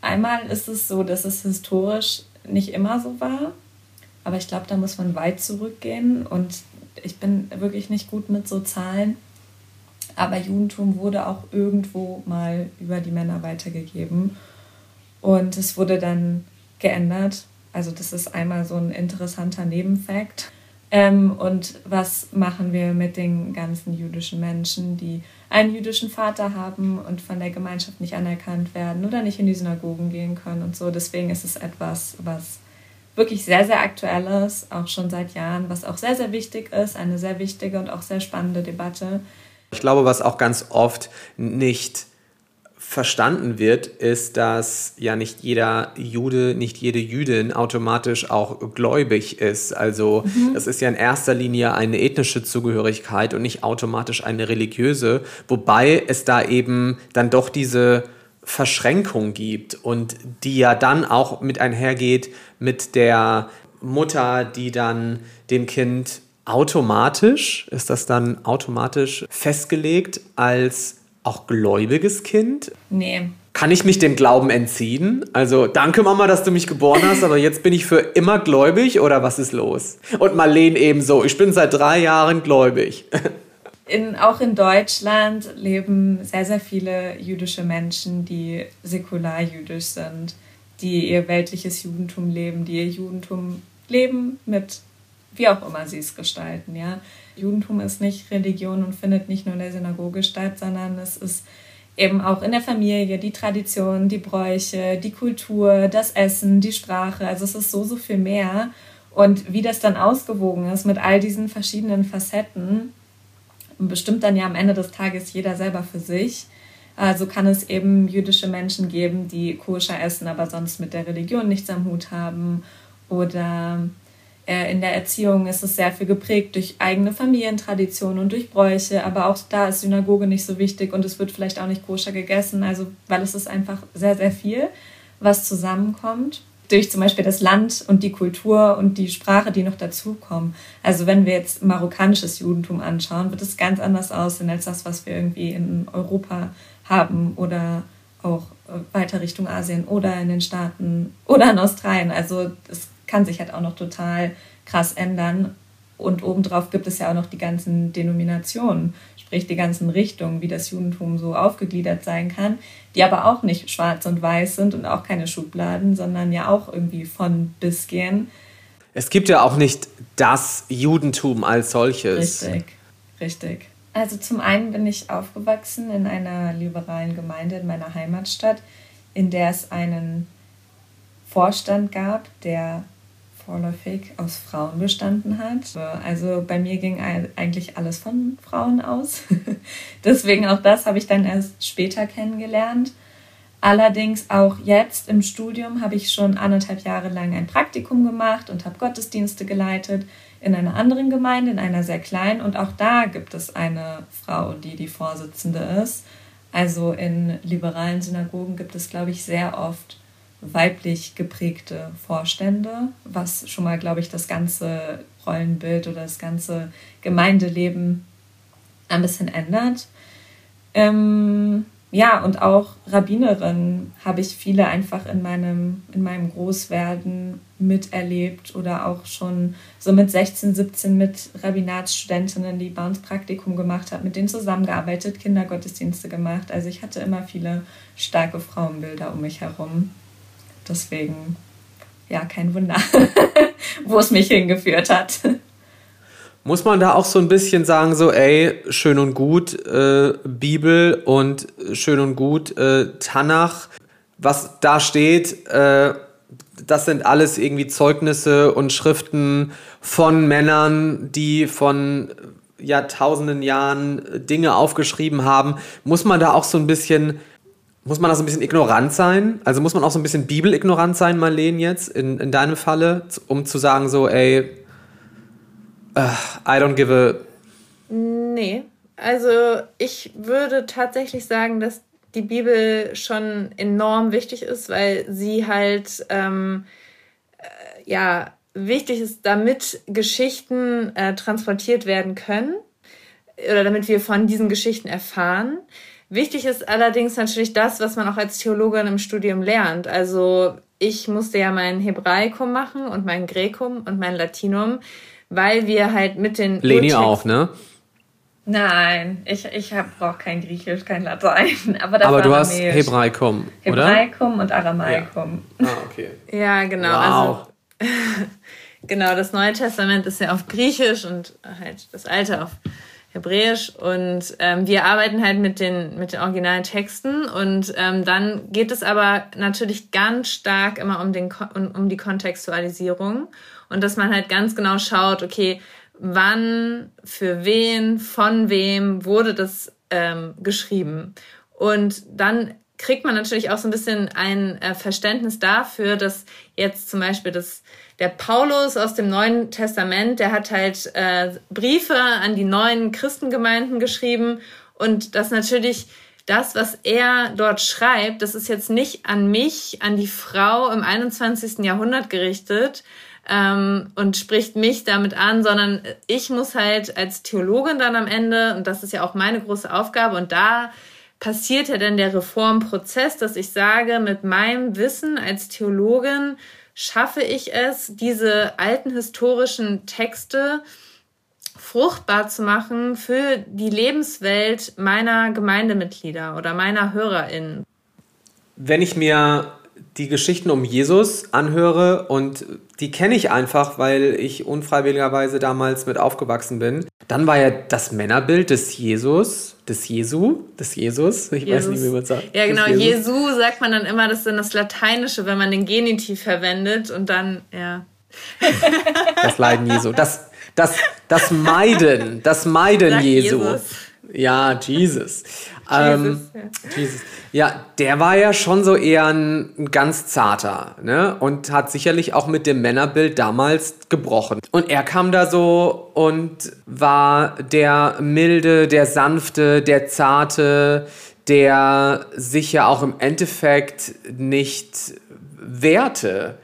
Einmal ist es so, dass es historisch nicht immer so war, aber ich glaube, da muss man weit zurückgehen und ich bin wirklich nicht gut mit so Zahlen aber Judentum wurde auch irgendwo mal über die Männer weitergegeben. Und es wurde dann geändert. Also das ist einmal so ein interessanter Nebenfakt. Ähm, und was machen wir mit den ganzen jüdischen Menschen, die einen jüdischen Vater haben und von der Gemeinschaft nicht anerkannt werden oder nicht in die Synagogen gehen können und so. Deswegen ist es etwas, was wirklich sehr, sehr aktuell ist, auch schon seit Jahren, was auch sehr, sehr wichtig ist, eine sehr wichtige und auch sehr spannende Debatte. Ich glaube, was auch ganz oft nicht verstanden wird, ist, dass ja nicht jeder Jude, nicht jede Jüdin automatisch auch gläubig ist. Also mhm. das ist ja in erster Linie eine ethnische Zugehörigkeit und nicht automatisch eine religiöse, wobei es da eben dann doch diese Verschränkung gibt und die ja dann auch mit einhergeht mit der Mutter, die dann dem Kind automatisch, ist das dann automatisch festgelegt als auch gläubiges Kind? Nee. Kann ich mich dem Glauben entziehen? Also, danke Mama, dass du mich geboren hast, aber jetzt bin ich für immer gläubig oder was ist los? Und Marlene ebenso. Ich bin seit drei Jahren gläubig. <laughs> In, auch in Deutschland leben sehr, sehr viele jüdische Menschen, die säkular jüdisch sind, die ihr weltliches Judentum leben, die ihr Judentum leben mit wie auch immer sie es gestalten. Ja. Judentum ist nicht Religion und findet nicht nur in der Synagoge statt, sondern es ist eben auch in der Familie, die Tradition, die Bräuche, die Kultur, das Essen, die Sprache. Also es ist so, so viel mehr. Und wie das dann ausgewogen ist mit all diesen verschiedenen Facetten, bestimmt dann ja am Ende des Tages jeder selber für sich. Also kann es eben jüdische Menschen geben, die koscher essen, aber sonst mit der Religion nichts am Hut haben. Oder in der Erziehung ist es sehr viel geprägt durch eigene Familientraditionen und durch Bräuche, aber auch da ist Synagoge nicht so wichtig und es wird vielleicht auch nicht koscher gegessen, also weil es ist einfach sehr, sehr viel, was zusammenkommt. Durch zum Beispiel das Land und die Kultur und die Sprache, die noch dazukommen. Also wenn wir jetzt marokkanisches Judentum anschauen, wird es ganz anders aussehen als das, was wir irgendwie in Europa haben oder auch weiter Richtung Asien oder in den Staaten oder in Australien. Also es kann sich halt auch noch total krass ändern. Und obendrauf gibt es ja auch noch die ganzen Denominationen, sprich die ganzen Richtungen, wie das Judentum so aufgegliedert sein kann, die aber auch nicht schwarz und weiß sind und auch keine Schubladen, sondern ja auch irgendwie von bis gehen. Es gibt ja auch nicht das Judentum als solches. Richtig, richtig. Also zum einen bin ich aufgewachsen in einer liberalen Gemeinde in meiner Heimatstadt, in der es einen Vorstand gab, der vorläufig aus Frauen bestanden hat. Also bei mir ging eigentlich alles von Frauen aus. <laughs> Deswegen auch das habe ich dann erst später kennengelernt. Allerdings auch jetzt im Studium habe ich schon anderthalb Jahre lang ein Praktikum gemacht und habe Gottesdienste geleitet in einer anderen Gemeinde, in einer sehr kleinen. Und auch da gibt es eine Frau, die die Vorsitzende ist. Also in liberalen Synagogen gibt es, glaube ich, sehr oft weiblich geprägte Vorstände, was schon mal, glaube ich, das ganze Rollenbild oder das ganze Gemeindeleben ein bisschen ändert. Ähm, ja, und auch Rabbinerinnen habe ich viele einfach in meinem, in meinem Großwerden miterlebt oder auch schon so mit 16, 17 mit Rabbinatsstudentinnen, die bei uns Praktikum gemacht haben, mit denen zusammengearbeitet, Kindergottesdienste gemacht. Also ich hatte immer viele starke Frauenbilder um mich herum. Deswegen, ja, kein Wunder, <laughs> wo es mich hingeführt hat. Muss man da auch so ein bisschen sagen, so, ey, schön und gut äh, Bibel und schön und gut äh, Tanach, was da steht, äh, das sind alles irgendwie Zeugnisse und Schriften von Männern, die von Jahrtausenden Jahren Dinge aufgeschrieben haben. Muss man da auch so ein bisschen muss man da so ein bisschen ignorant sein? Also muss man auch so ein bisschen Bibelignorant sein, Marlene, jetzt, in, in deinem Falle, um zu sagen, so, ey, uh, I don't give a. Nee. Also ich würde tatsächlich sagen, dass die Bibel schon enorm wichtig ist, weil sie halt ähm, äh, ja wichtig ist, damit Geschichten äh, transportiert werden können oder damit wir von diesen Geschichten erfahren. Wichtig ist allerdings natürlich das, was man auch als Theologin im Studium lernt. Also ich musste ja mein Hebraikum machen und mein Gräkum und mein Latinum, weil wir halt mit den Leni auch, ne? Nein, ich, ich brauche kein Griechisch, kein Latein. <laughs> Aber, aber du hast Hebraikum, oder? Hebraikum und Aramaikum. Ja. Ah, okay. <laughs> ja, genau. Wow. Also, <laughs> genau, das Neue Testament ist ja auf Griechisch und halt das Alte auf Hebräisch und ähm, wir arbeiten halt mit den, mit den originalen Texten und ähm, dann geht es aber natürlich ganz stark immer um, den, um, um die Kontextualisierung und dass man halt ganz genau schaut, okay, wann, für wen, von wem wurde das ähm, geschrieben. Und dann kriegt man natürlich auch so ein bisschen ein äh, Verständnis dafür, dass jetzt zum Beispiel das der Paulus aus dem Neuen Testament, der hat halt äh, Briefe an die neuen Christengemeinden geschrieben und das natürlich das, was er dort schreibt, das ist jetzt nicht an mich, an die Frau im 21. Jahrhundert gerichtet ähm, und spricht mich damit an, sondern ich muss halt als Theologin dann am Ende, und das ist ja auch meine große Aufgabe, und da passiert ja dann der Reformprozess, dass ich sage, mit meinem Wissen als Theologin schaffe ich es, diese alten historischen Texte fruchtbar zu machen für die Lebenswelt meiner Gemeindemitglieder oder meiner HörerInnen. Wenn ich mir die Geschichten um Jesus anhöre und die kenne ich einfach, weil ich unfreiwilligerweise damals mit aufgewachsen bin, dann war ja das Männerbild des Jesus des Jesu, des Jesus, ich Jesus. weiß nicht, wie man sagt. Ja, genau, Jesu sagt man dann immer, das ist dann das Lateinische, wenn man den Genitiv verwendet und dann, ja. <laughs> Das Leiden Jesu, das, das, das Meiden, das Meiden Jesu. Jesus. Ja, Jesus. Ähm, Jesus, ja. Jesus. Ja, der war ja schon so eher ein, ein, ganz zarter, ne? Und hat sicherlich auch mit dem Männerbild damals gebrochen. Und er kam da so und war der milde, der sanfte, der zarte, der sich ja auch im Endeffekt nicht wehrte.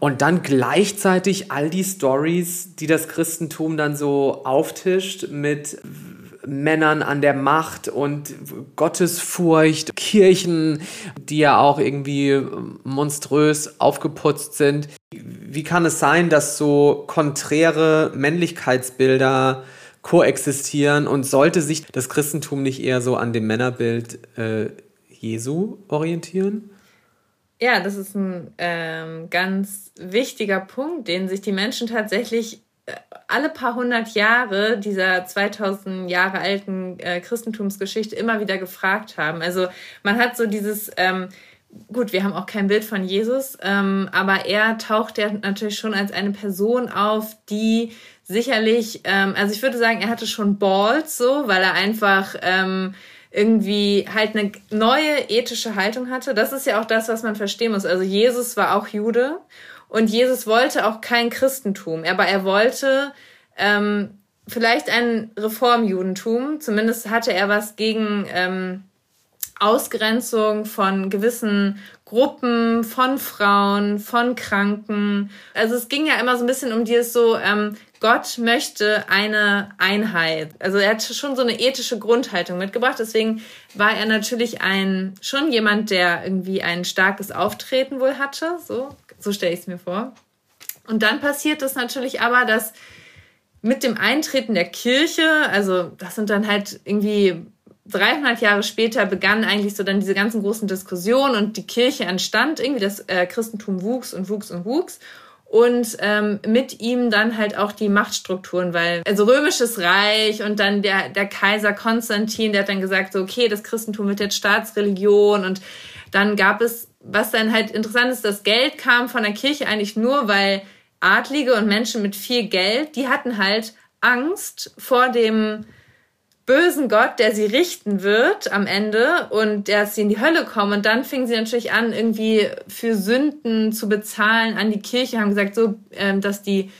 Und dann gleichzeitig all die Stories, die das Christentum dann so auftischt mit Männern an der Macht und Gottesfurcht, Kirchen, die ja auch irgendwie monströs aufgeputzt sind. Wie kann es sein, dass so konträre Männlichkeitsbilder koexistieren und sollte sich das Christentum nicht eher so an dem Männerbild äh, Jesu orientieren? Ja, das ist ein ähm, ganz wichtiger Punkt, den sich die Menschen tatsächlich alle paar hundert Jahre dieser 2000 Jahre alten äh, Christentumsgeschichte immer wieder gefragt haben. Also man hat so dieses, ähm, gut, wir haben auch kein Bild von Jesus, ähm, aber er taucht ja natürlich schon als eine Person auf, die sicherlich, ähm, also ich würde sagen, er hatte schon Balls so, weil er einfach ähm, irgendwie halt eine neue ethische Haltung hatte. Das ist ja auch das, was man verstehen muss. Also Jesus war auch Jude und Jesus wollte auch kein Christentum, aber er wollte ähm, vielleicht ein Reformjudentum. Zumindest hatte er was gegen ähm, Ausgrenzung von gewissen Gruppen, von Frauen, von Kranken. Also es ging ja immer so ein bisschen um dieses so, ähm, Gott möchte eine Einheit. Also er hat schon so eine ethische Grundhaltung mitgebracht. Deswegen war er natürlich ein schon jemand, der irgendwie ein starkes Auftreten wohl hatte. So, so stelle ich es mir vor. Und dann passiert es natürlich aber, dass mit dem Eintreten der Kirche, also das sind dann halt irgendwie 300 Jahre später begann eigentlich so dann diese ganzen großen Diskussionen und die Kirche entstand irgendwie, das äh, Christentum wuchs und wuchs und wuchs und ähm, mit ihm dann halt auch die Machtstrukturen, weil also römisches Reich und dann der der Kaiser Konstantin, der hat dann gesagt so okay, das Christentum wird jetzt Staatsreligion und dann gab es was dann halt interessant ist, das Geld kam von der Kirche eigentlich nur, weil Adlige und Menschen mit viel Geld, die hatten halt Angst vor dem bösen Gott, der sie richten wird am Ende und dass sie in die Hölle kommen. Und dann fingen sie natürlich an, irgendwie für Sünden zu bezahlen an die Kirche, haben gesagt, so, ähm, dass die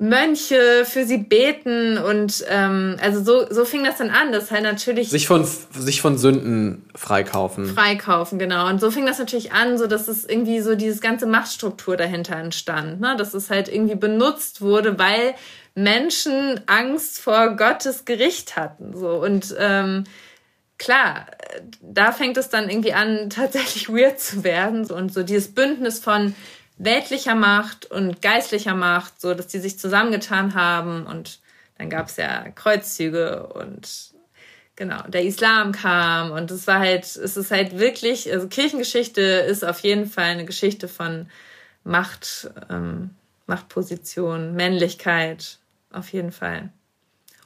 Mönche für sie beten und ähm, also so, so fing das dann an, dass halt natürlich sich von sich von Sünden freikaufen. Freikaufen, genau. Und so fing das natürlich an, so dass es irgendwie so dieses ganze Machtstruktur dahinter entstand, ne? dass es halt irgendwie benutzt wurde, weil Menschen Angst vor Gottes Gericht hatten. So. Und ähm, klar, da fängt es dann irgendwie an, <laughs> tatsächlich weird zu werden. Und so dieses Bündnis von weltlicher Macht und geistlicher Macht, so dass die sich zusammengetan haben. Und dann gab es ja Kreuzzüge und genau, der Islam kam. Und es war halt, es ist halt wirklich, also Kirchengeschichte ist auf jeden Fall eine Geschichte von Macht, ähm, Machtposition, Männlichkeit, auf jeden Fall.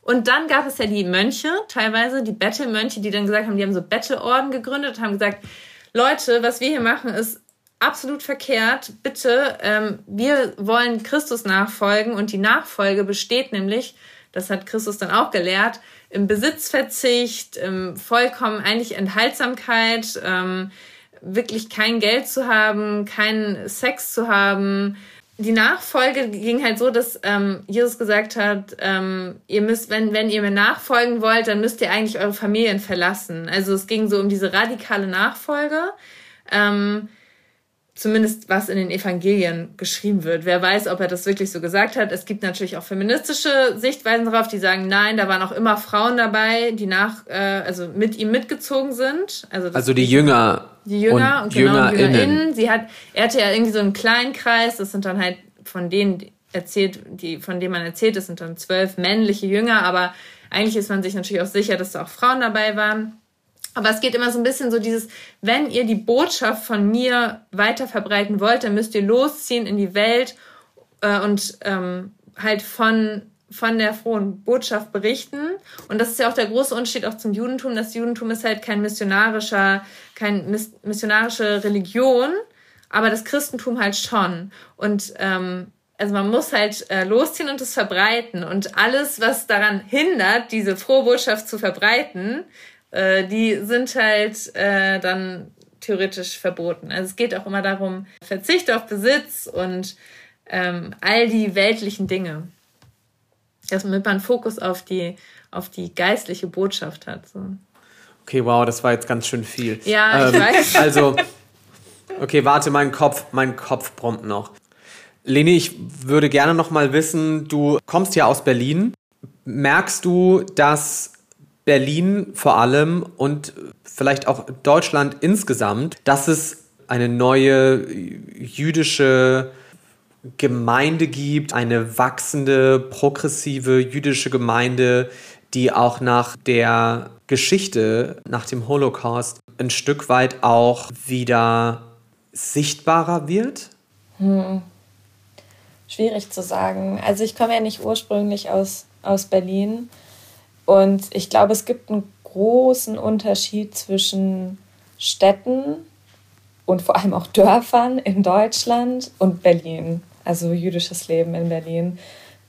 Und dann gab es ja die Mönche, teilweise die Bettelmönche, die dann gesagt haben, die haben so Bettelorden gegründet, haben gesagt, Leute, was wir hier machen, ist absolut verkehrt. Bitte, ähm, wir wollen Christus nachfolgen und die Nachfolge besteht nämlich, das hat Christus dann auch gelehrt, im Besitzverzicht, im vollkommen eigentlich Enthaltsamkeit, ähm, wirklich kein Geld zu haben, keinen Sex zu haben, die Nachfolge ging halt so, dass ähm, Jesus gesagt hat, ähm, ihr müsst, wenn, wenn ihr mir nachfolgen wollt, dann müsst ihr eigentlich eure Familien verlassen. Also es ging so um diese radikale Nachfolge. Ähm, zumindest was in den Evangelien geschrieben wird. Wer weiß, ob er das wirklich so gesagt hat. Es gibt natürlich auch feministische Sichtweisen darauf, die sagen, nein, da waren auch immer Frauen dabei, die nach, äh, also mit ihm mitgezogen sind. Also, also die Jünger die Jünger und, und genau, JüngerInnen. JüngerInnen. Sie hat, er hatte ja irgendwie so einen kleinen Kreis, das sind dann halt von denen erzählt, die, von denen man erzählt, das sind dann zwölf männliche Jünger, aber eigentlich ist man sich natürlich auch sicher, dass da auch Frauen dabei waren. Aber es geht immer so ein bisschen so dieses, wenn ihr die Botschaft von mir weiter verbreiten wollt, dann müsst ihr losziehen in die Welt äh, und ähm, halt von von der frohen Botschaft berichten. Und das ist ja auch der große Unterschied auch zum Judentum. Das Judentum ist halt kein missionarischer, kein missionarische Religion, aber das Christentum halt schon. Und ähm, also man muss halt äh, losziehen und es verbreiten. Und alles, was daran hindert, diese frohe Botschaft zu verbreiten, äh, die sind halt äh, dann theoretisch verboten. Also es geht auch immer darum, Verzicht auf Besitz und ähm, all die weltlichen Dinge damit man Fokus auf die, auf die geistliche Botschaft hat. So. Okay, wow, das war jetzt ganz schön viel. Ja, ich ähm, weiß. <laughs> Also, okay, warte, mein Kopf, mein Kopf brummt noch. Leni, ich würde gerne noch mal wissen, du kommst ja aus Berlin. Merkst du, dass Berlin vor allem und vielleicht auch Deutschland insgesamt, dass es eine neue jüdische Gemeinde gibt, eine wachsende, progressive jüdische Gemeinde, die auch nach der Geschichte, nach dem Holocaust, ein Stück weit auch wieder sichtbarer wird? Hm. Schwierig zu sagen. Also ich komme ja nicht ursprünglich aus, aus Berlin und ich glaube, es gibt einen großen Unterschied zwischen Städten und vor allem auch Dörfern in Deutschland und Berlin. Also jüdisches Leben in Berlin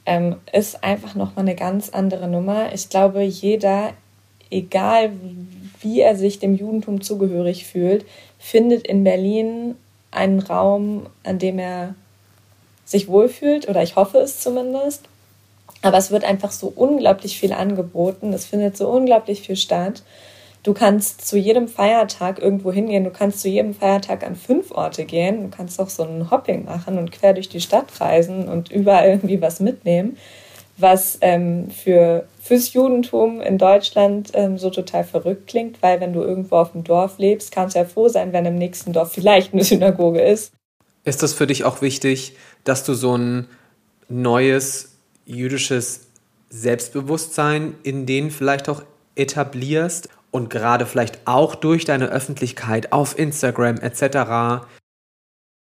ähm, ist einfach nochmal eine ganz andere Nummer. Ich glaube, jeder, egal wie er sich dem Judentum zugehörig fühlt, findet in Berlin einen Raum, an dem er sich wohlfühlt, oder ich hoffe es zumindest. Aber es wird einfach so unglaublich viel angeboten, es findet so unglaublich viel statt. Du kannst zu jedem Feiertag irgendwo hingehen, du kannst zu jedem Feiertag an fünf Orte gehen, du kannst auch so ein Hopping machen und quer durch die Stadt reisen und überall irgendwie was mitnehmen, was ähm, für, fürs Judentum in Deutschland ähm, so total verrückt klingt, weil wenn du irgendwo auf dem Dorf lebst, kannst du ja froh sein, wenn im nächsten Dorf vielleicht eine Synagoge ist. Ist das für dich auch wichtig, dass du so ein neues jüdisches Selbstbewusstsein in denen vielleicht auch etablierst und gerade vielleicht auch durch deine Öffentlichkeit auf Instagram etc.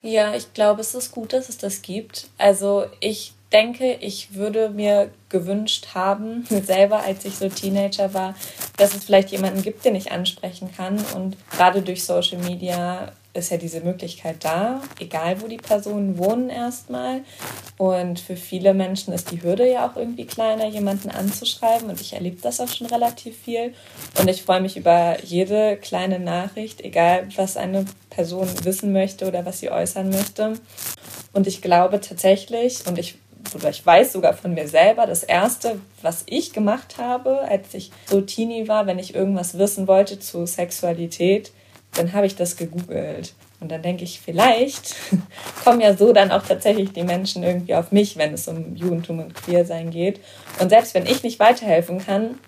Ja, ich glaube, es ist gut, dass es das gibt. Also ich denke, ich würde mir gewünscht haben, <laughs> selber als ich so Teenager war, dass es vielleicht jemanden gibt, den ich ansprechen kann. Und gerade durch Social Media ist ja diese Möglichkeit da, egal wo die Personen wohnen erstmal. Und für viele Menschen ist die Hürde ja auch irgendwie kleiner, jemanden anzuschreiben. Und ich erlebe das auch schon relativ viel. Und ich freue mich über jede kleine Nachricht, egal was eine Person wissen möchte oder was sie äußern möchte. Und ich glaube tatsächlich, und ich oder ich weiß sogar von mir selber, das erste, was ich gemacht habe, als ich so Teenie war, wenn ich irgendwas wissen wollte zu Sexualität, dann habe ich das gegoogelt. Und dann denke ich, vielleicht <laughs> kommen ja so dann auch tatsächlich die Menschen irgendwie auf mich, wenn es um Judentum und Queersein geht. Und selbst wenn ich nicht weiterhelfen kann,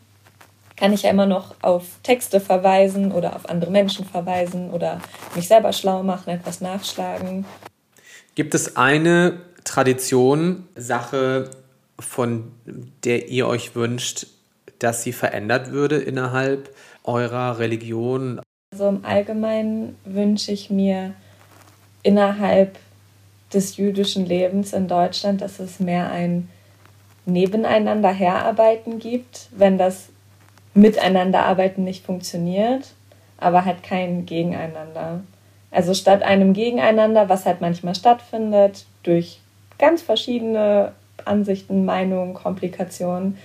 kann ich ja immer noch auf Texte verweisen oder auf andere Menschen verweisen oder mich selber schlau machen, etwas nachschlagen. Gibt es eine Tradition, Sache, von der ihr euch wünscht, dass sie verändert würde innerhalb eurer Religion? Also im Allgemeinen wünsche ich mir innerhalb des jüdischen Lebens in Deutschland, dass es mehr ein Nebeneinander herarbeiten gibt, wenn das Miteinanderarbeiten nicht funktioniert, aber halt kein Gegeneinander. Also statt einem Gegeneinander, was halt manchmal stattfindet, durch ganz verschiedene Ansichten, Meinungen, Komplikationen,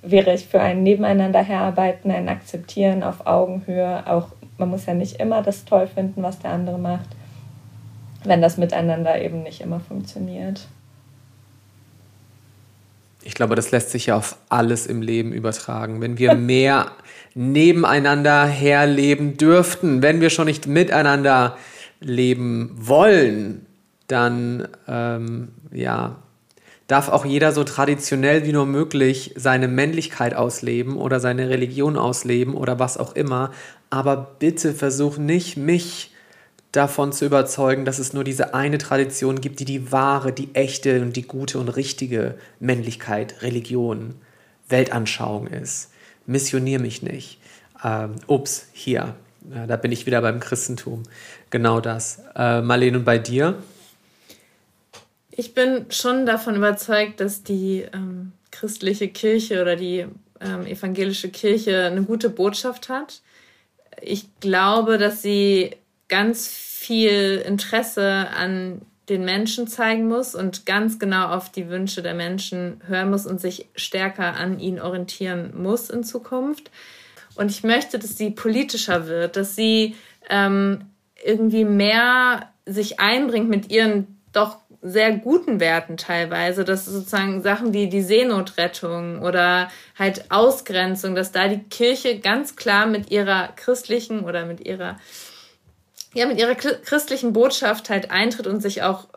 wäre ich für ein Nebeneinander herarbeiten, ein Akzeptieren auf Augenhöhe. Auch man muss ja nicht immer das toll finden, was der andere macht, wenn das Miteinander eben nicht immer funktioniert. Ich glaube, das lässt sich ja auf alles im Leben übertragen. Wenn wir <laughs> mehr nebeneinander herleben dürften, wenn wir schon nicht miteinander leben wollen, dann ähm, ja, darf auch jeder so traditionell wie nur möglich seine Männlichkeit ausleben oder seine Religion ausleben oder was auch immer. Aber bitte versuch nicht, mich davon zu überzeugen, dass es nur diese eine Tradition gibt, die die wahre, die echte und die gute und richtige Männlichkeit, Religion, Weltanschauung ist. Missionier mich nicht. Ähm, ups, hier. Ja, da bin ich wieder beim Christentum. Genau das. Äh, Marlene, und bei dir? Ich bin schon davon überzeugt, dass die ähm, christliche Kirche oder die ähm, evangelische Kirche eine gute Botschaft hat. Ich glaube, dass sie ganz viel Interesse an den Menschen zeigen muss und ganz genau auf die Wünsche der Menschen hören muss und sich stärker an ihnen orientieren muss in Zukunft. Und ich möchte, dass sie politischer wird, dass sie ähm, irgendwie mehr sich einbringt mit ihren doch sehr guten Werten teilweise, dass sozusagen Sachen wie die Seenotrettung oder halt Ausgrenzung, dass da die Kirche ganz klar mit ihrer christlichen oder mit ihrer ja mit ihrer christlichen Botschaft halt eintritt und sich auch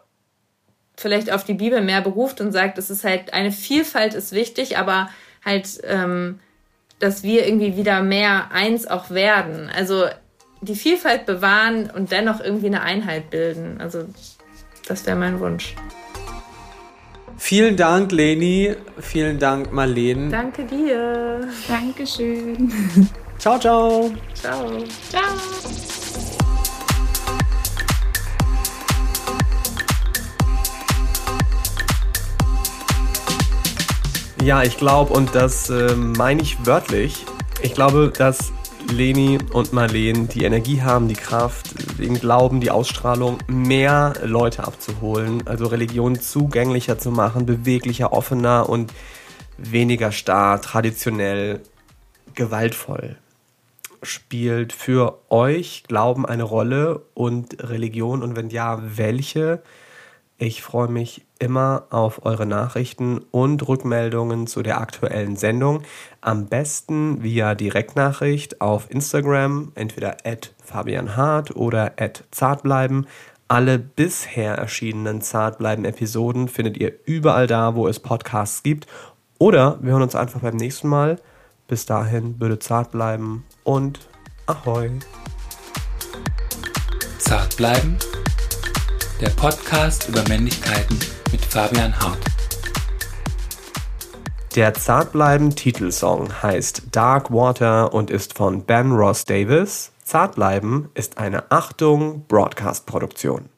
vielleicht auf die Bibel mehr beruft und sagt, es ist halt eine Vielfalt ist wichtig, aber halt ähm, dass wir irgendwie wieder mehr eins auch werden. Also die Vielfalt bewahren und dennoch irgendwie eine Einheit bilden. Also das wäre mein Wunsch. Vielen Dank, Leni. Vielen Dank, Marlene. Danke dir. Dankeschön. <laughs> Ciao, ciao. Ciao. Ciao. Ja, ich glaube, und das äh, meine ich wörtlich, ich glaube, dass Leni und Marleen die Energie haben, die Kraft, den Glauben, die Ausstrahlung, mehr Leute abzuholen, also Religion zugänglicher zu machen, beweglicher, offener und weniger starr, traditionell, gewaltvoll. Spielt für euch Glauben eine Rolle und Religion und wenn ja, welche? Ich freue mich immer auf eure Nachrichten und Rückmeldungen zu der aktuellen Sendung. Am besten via Direktnachricht auf Instagram, entweder at Fabian Hart oder at Zartbleiben. Alle bisher erschienenen Zartbleiben-Episoden findet ihr überall da, wo es Podcasts gibt. Oder wir hören uns einfach beim nächsten Mal. Bis dahin, bitte zart bleiben und Ahoi. Zart bleiben der Podcast über Männlichkeiten mit Fabian Hart. Der Zartbleiben Titelsong heißt Dark Water und ist von Ben Ross Davis. Zartbleiben ist eine Achtung Broadcast Produktion.